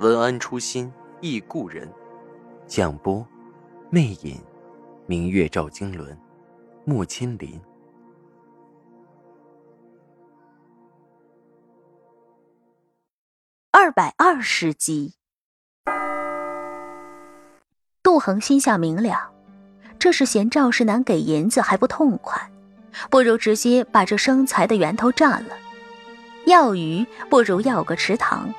文安初心忆故人，蒋波，魅影，明月照经纶，木千林。二百二十集，杜恒心下明了，这是嫌赵世南给银子还不痛快，不如直接把这生财的源头占了。要鱼不如要个池塘。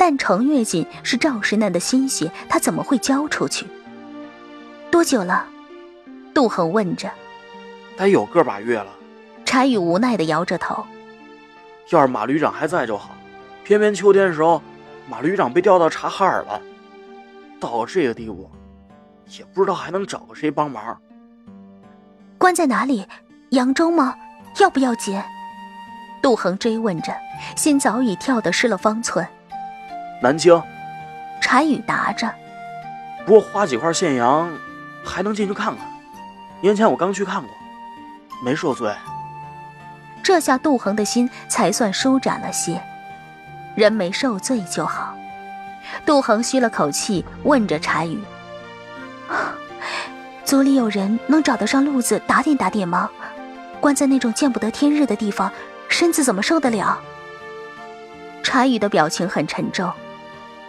但程月锦是赵世南的心血，他怎么会交出去？多久了？杜恒问着。得有个把月了。柴宇无奈的摇着头。要是马旅长还在就好，偏偏秋天时候，马旅长被调到察哈尔了。到这个地步，也不知道还能找个谁帮忙。关在哪里？扬州吗？要不要紧？杜恒追问着，心早已跳得失了方寸。南京，柴宇答着。不过花几块现洋，还能进去看看。年前我刚去看过，没受罪。这下杜恒的心才算舒展了些，人没受罪就好。杜恒吁了口气，问着柴宇：“组里有人能找得上路子打点打点吗？关在那种见不得天日的地方，身子怎么受得了？”柴宇的表情很沉重。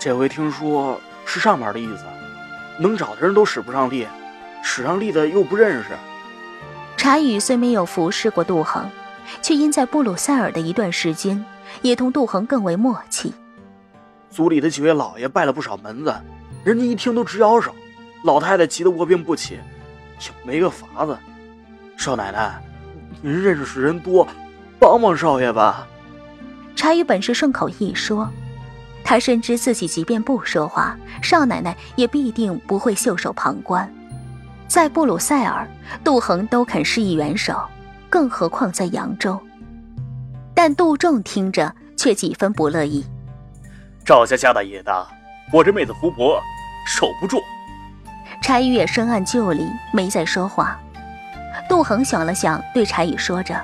这回听说是上面的意思，能找的人都使不上力，使上力的又不认识。查宇虽没有服侍过杜恒，却因在布鲁塞尔的一段时间，也同杜恒更为默契。族里的几位老爷拜了不少门子，人家一听都直摇手，老太太急得卧病不起，也没个法子。少奶奶，您认识人多，帮帮少爷吧。柴宇本是顺口一说。他深知自己即便不说话，少奶奶也必定不会袖手旁观。在布鲁塞尔，杜恒都肯施以援手，更何况在扬州。但杜仲听着却几分不乐意。赵家家大业大，我这妹子福薄，守不住。柴宇也深谙旧礼，没再说话。杜恒想了想，对柴宇说着：“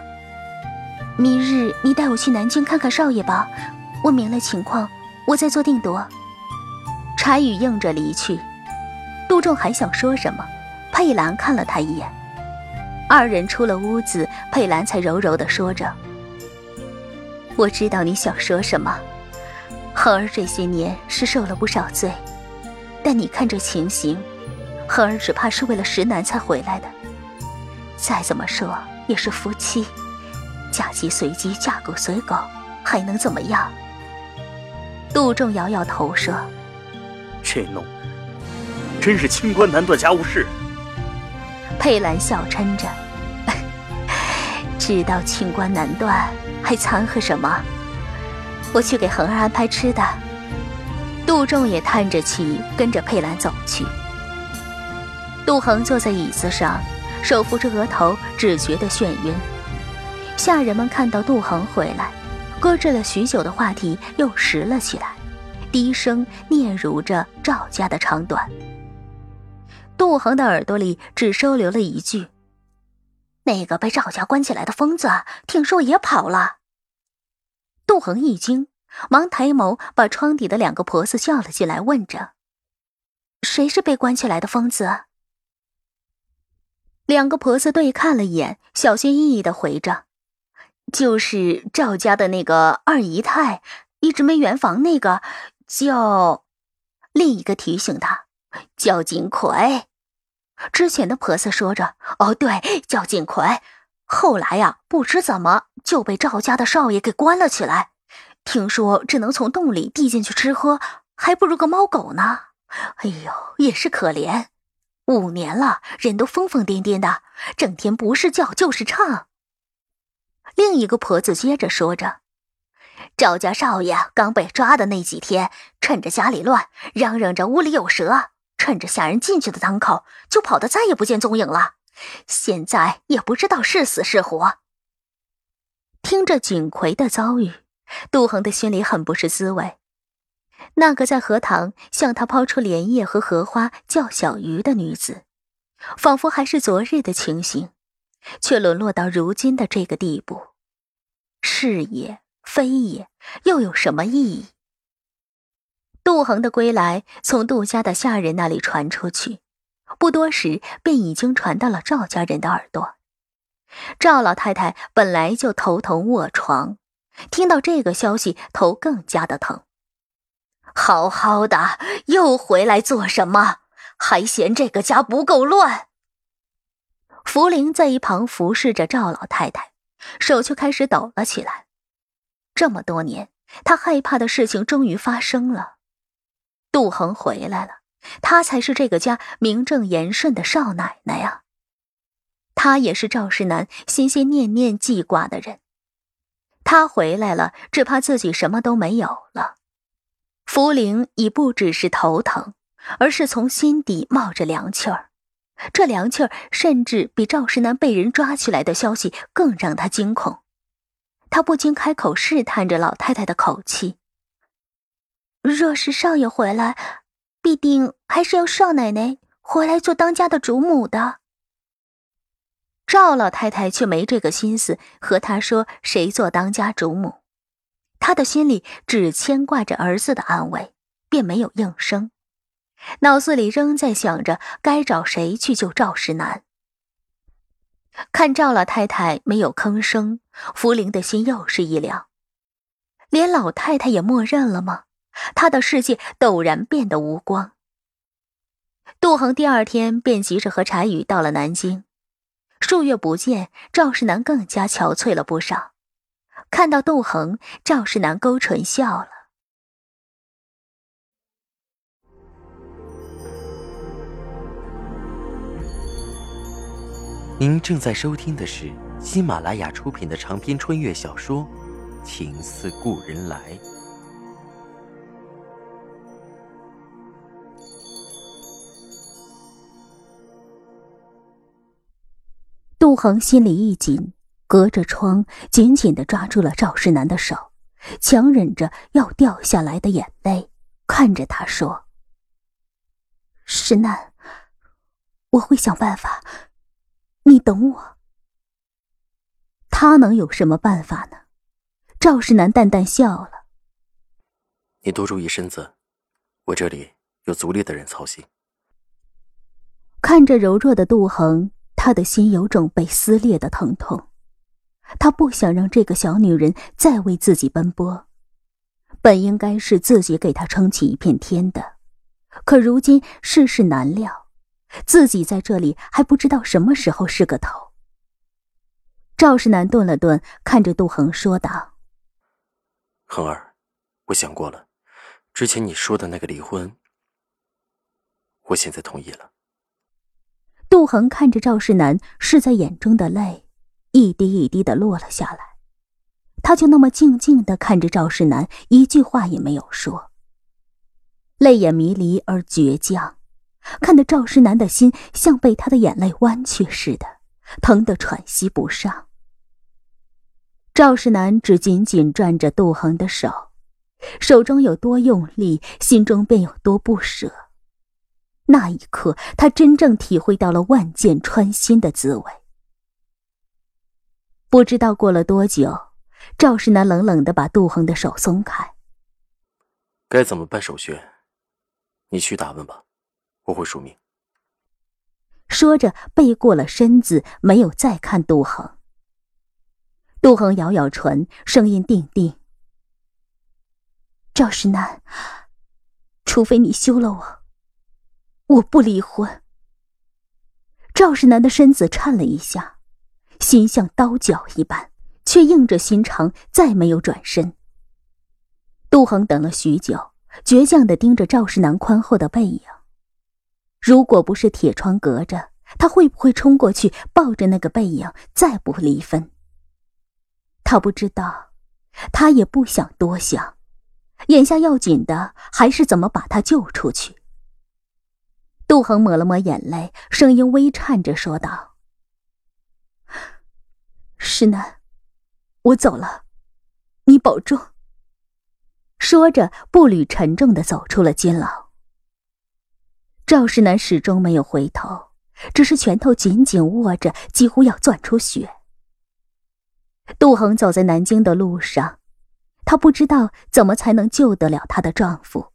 明日你带我去南京看看少爷吧，问明了情况。”我在做定夺。柴宇应着离去。杜仲还想说什么，佩兰看了他一眼。二人出了屋子，佩兰才柔柔地说着：“我知道你想说什么。恒儿这些年是受了不少罪，但你看这情形，恒儿只怕是为了石楠才回来的。再怎么说也是夫妻，嫁鸡随鸡，嫁狗随狗，还能怎么样？”杜仲摇摇头说：“这弄的真是清官难断家务事。”佩兰笑嗔着：“ 知道清官难断，还掺和什么？我去给恒儿安排吃的。”杜仲也叹着气，跟着佩兰走去。杜恒坐在椅子上，手扶着额头，只觉得眩晕。下人们看到杜恒回来。搁置了许久的话题又拾了起来，低声嗫嚅着赵家的长短。杜恒的耳朵里只收留了一句：“那个被赵家关起来的疯子，听说也跑了。”杜恒一惊，忙抬眸把窗底的两个婆子叫了进来，问着：“谁是被关起来的疯子？”两个婆子对看了一眼，小心翼翼的回着。就是赵家的那个二姨太，一直没圆房那个叫，另一个提醒他叫金奎。之前的婆子说着，哦对，叫金奎。后来呀，不知怎么就被赵家的少爷给关了起来。听说只能从洞里递进去吃喝，还不如个猫狗呢。哎呦，也是可怜。五年了，人都疯疯癫癫的，整天不是叫就是唱。另一个婆子接着说着：“赵家少爷刚被抓的那几天，趁着家里乱，嚷嚷着屋里有蛇，趁着下人进去的当口，就跑得再也不见踪影了。现在也不知道是死是活。听着锦葵的遭遇，杜恒的心里很不是滋味。那个在荷塘向他抛出莲叶和荷花叫小鱼的女子，仿佛还是昨日的情形，却沦落到如今的这个地步，是也。非也，又有什么意义？杜恒的归来从杜家的下人那里传出去，不多时便已经传到了赵家人的耳朵。赵老太太本来就头疼卧床，听到这个消息，头更加的疼。好好的，又回来做什么？还嫌这个家不够乱？福灵在一旁服侍着赵老太太，手却开始抖了起来。这么多年，他害怕的事情终于发生了。杜恒回来了，他才是这个家名正言顺的少奶奶呀。他也是赵世南心心念念记挂的人。他回来了，只怕自己什么都没有了。福灵已不只是头疼，而是从心底冒着凉气儿。这凉气儿，甚至比赵世南被人抓起来的消息更让他惊恐。他不禁开口试探着老太太的口气：“若是少爷回来，必定还是要少奶奶回来做当家的主母的。”赵老太太却没这个心思和他说谁做当家主母，他的心里只牵挂着儿子的安危，便没有应声，脑子里仍在想着该找谁去救赵世南。看赵老太太没有吭声，福林的心又是一凉。连老太太也默认了吗？他的世界陡然变得无光。杜恒第二天便急着和柴宇到了南京，数月不见，赵世南更加憔悴了不少。看到杜恒，赵世南勾唇笑了。您正在收听的是喜马拉雅出品的长篇穿越小说《情似故人来》。杜恒心里一紧，隔着窗紧紧的抓住了赵世南的手，强忍着要掉下来的眼泪，看着他说：“世南，我会想办法。”你等我。他能有什么办法呢？赵世南淡淡笑了。你多注意身子，我这里有足力的人操心。看着柔弱的杜恒，他的心有种被撕裂的疼痛。他不想让这个小女人再为自己奔波，本应该是自己给她撑起一片天的，可如今世事难料。自己在这里还不知道什么时候是个头。赵世南顿了顿，看着杜恒说道：“恒儿，我想过了，之前你说的那个离婚，我现在同意了。”杜恒看着赵世南是在眼中的泪，一滴一滴的落了下来，他就那么静静的看着赵世南，一句话也没有说，泪眼迷离而倔强。看得赵世南的心像被他的眼泪弯曲似的，疼得喘息不上。赵世南只紧紧攥着杜恒的手，手中有多用力，心中便有多不舍。那一刻，他真正体会到了万箭穿心的滋味。不知道过了多久，赵世南冷冷的把杜恒的手松开。该怎么办手续？你去打问吧。我会署名。说着，背过了身子，没有再看杜恒。杜恒咬咬唇，声音定定：“赵世南，除非你休了我，我不离婚。”赵世南的身子颤了一下，心像刀绞一般，却硬着心肠，再没有转身。杜恒等了许久，倔强的盯着赵世南宽厚的背影。如果不是铁窗隔着，他会不会冲过去抱着那个背影，再不离分？他不知道，他也不想多想，眼下要紧的还是怎么把他救出去。杜恒抹了抹眼泪，声音微颤着说道：“石南，我走了，你保重。”说着，步履沉重的走出了监牢。赵世南始终没有回头，只是拳头紧紧握着，几乎要攥出血。杜恒走在南京的路上，她不知道怎么才能救得了她的丈夫。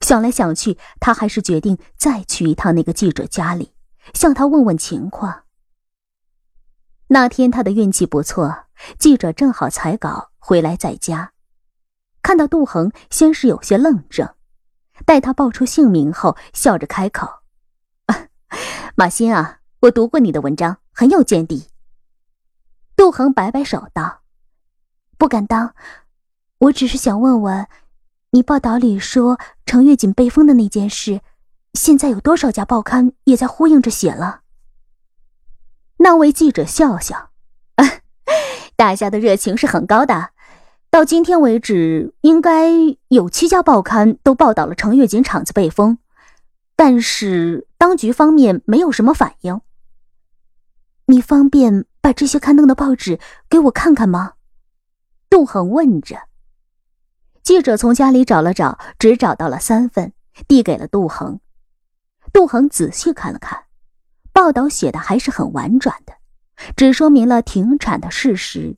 想来想去，她还是决定再去一趟那个记者家里，向他问问情况。那天她的运气不错，记者正好采稿回来在家。看到杜恒，先是有些愣怔，待他报出姓名后，笑着开口：“ 马欣啊，我读过你的文章，很有见地。”杜恒摆摆手道：“不敢当，我只是想问问，你报道里说程月锦被封的那件事，现在有多少家报刊也在呼应着写了？”那位记者笑笑：“大家的热情是很高的。”到今天为止，应该有七家报刊都报道了程月锦厂子被封，但是当局方面没有什么反应。你方便把这些刊登的报纸给我看看吗？杜恒问着。记者从家里找了找，只找到了三份，递给了杜恒。杜恒仔细看了看，报道写的还是很婉转的，只说明了停产的事实。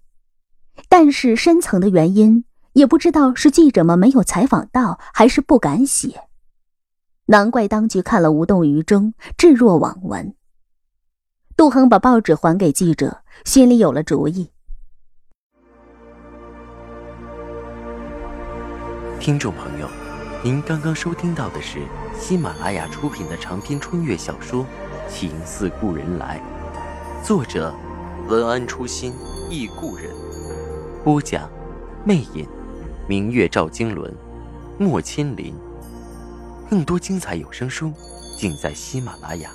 但是深层的原因也不知道是记者们没有采访到，还是不敢写。难怪当局看了无动于衷，置若罔闻。杜恒把报纸还给记者，心里有了主意。听众朋友，您刚刚收听到的是喜马拉雅出品的长篇穿越小说《情似故人来》，作者文安初心忆故人。播讲，魅影，明月照经纶，莫千林。更多精彩有声书，尽在喜马拉雅。